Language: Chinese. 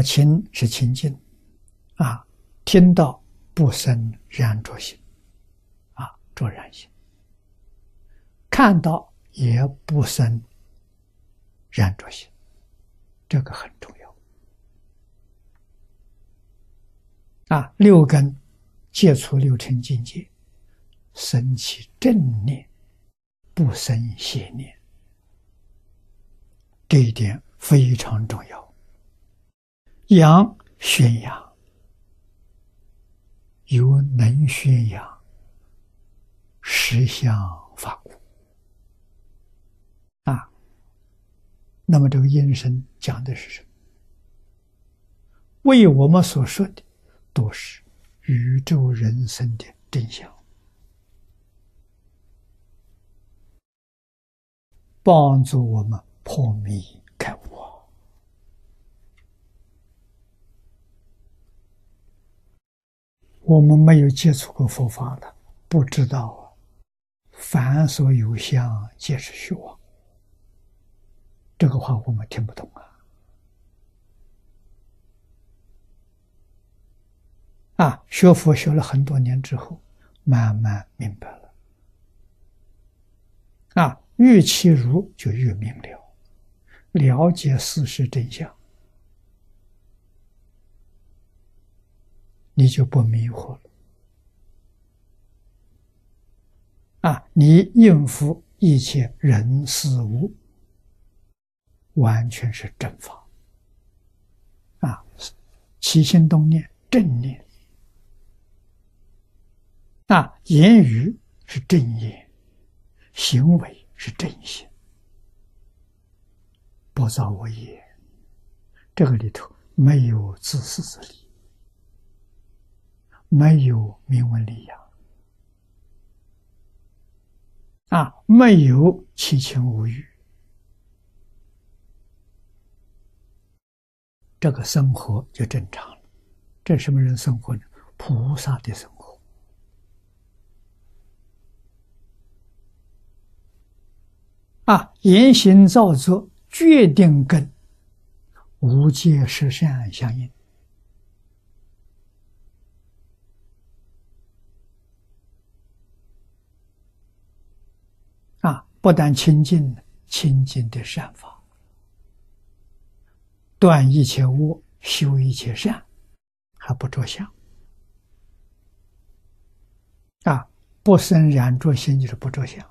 么清是清净，啊，听到不生染着心，啊，着染心；看到也不生染着心，这个很重要。啊，六根接触六尘境界，生起正念，不生邪念，这一点非常重要。阳宣扬，有能宣扬实相法故啊。那么这个音声讲的是什么？为我们所说的，都是宇宙人生的真相，帮助我们破迷我们没有接触过佛法的，不知道凡所有相，皆是虚妄。这个话我们听不懂啊！啊，学佛学了很多年之后，慢慢明白了。啊，越其如就越明了，了解事实真相。你就不迷惑了啊！你应付一切人事物，完全是正法啊！起心动念正念啊，言语是正言，行为是正行，不造我业。这个里头没有自私自利。没有名闻利养啊，没有七情五欲，这个生活就正常了。这什么人生活呢？菩萨的生活啊，言行造作决定跟无界实相相应。不但清净，清净的善法，断一切恶，修一切善，还不着相啊！不生染着心，就是不着相。